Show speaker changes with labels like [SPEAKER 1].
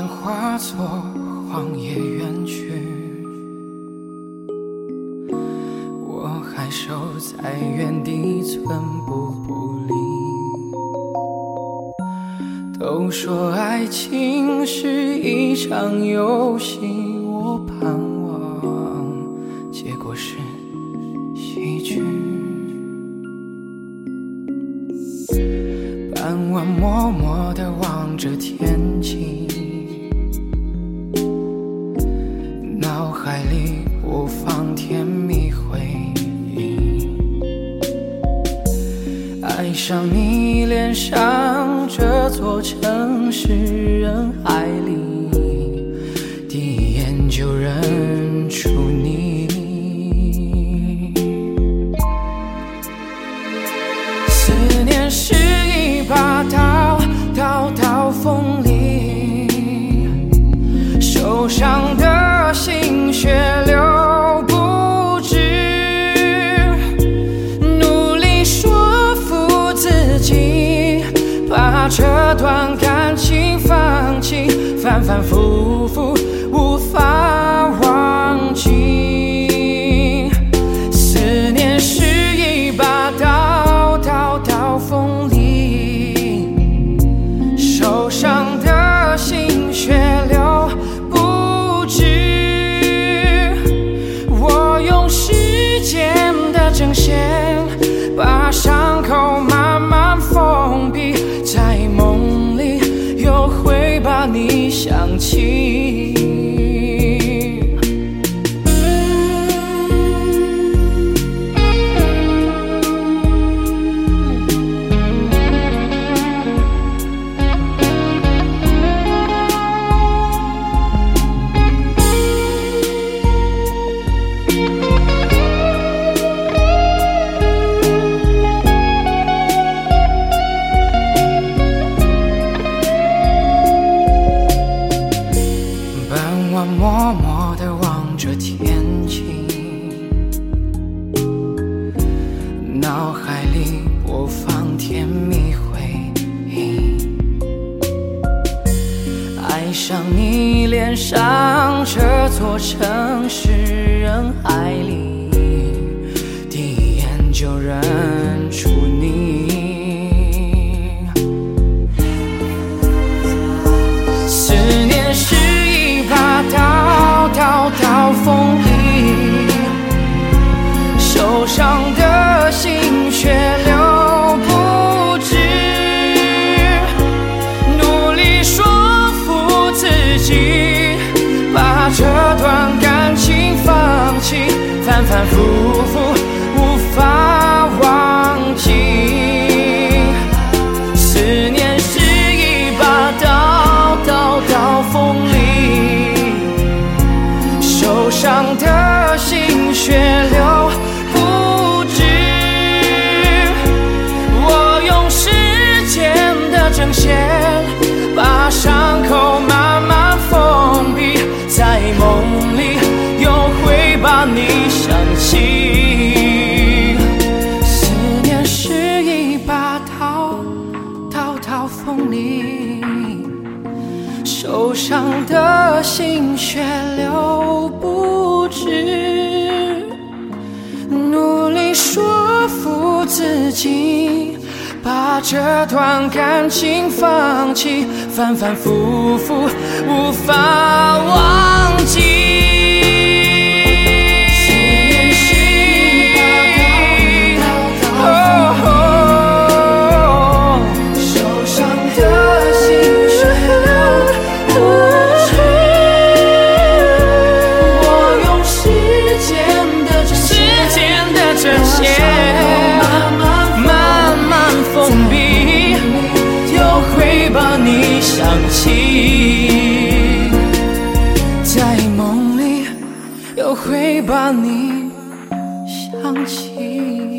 [SPEAKER 1] 化作荒野远去，我还守在原地寸步不离。都说爱情是一场游戏，我盼望结果是喜剧。傍晚默默地望着天爱上你脸上这座城市，人海里，第一眼就认这段感情放弃，反反复复脑海里播放甜蜜回忆。爱上你恋上这座城市，人海里，反反复复心血流不止，努力说服自己，把这段感情放弃，反反复复无法忘记。想起，在梦里又会把你想起。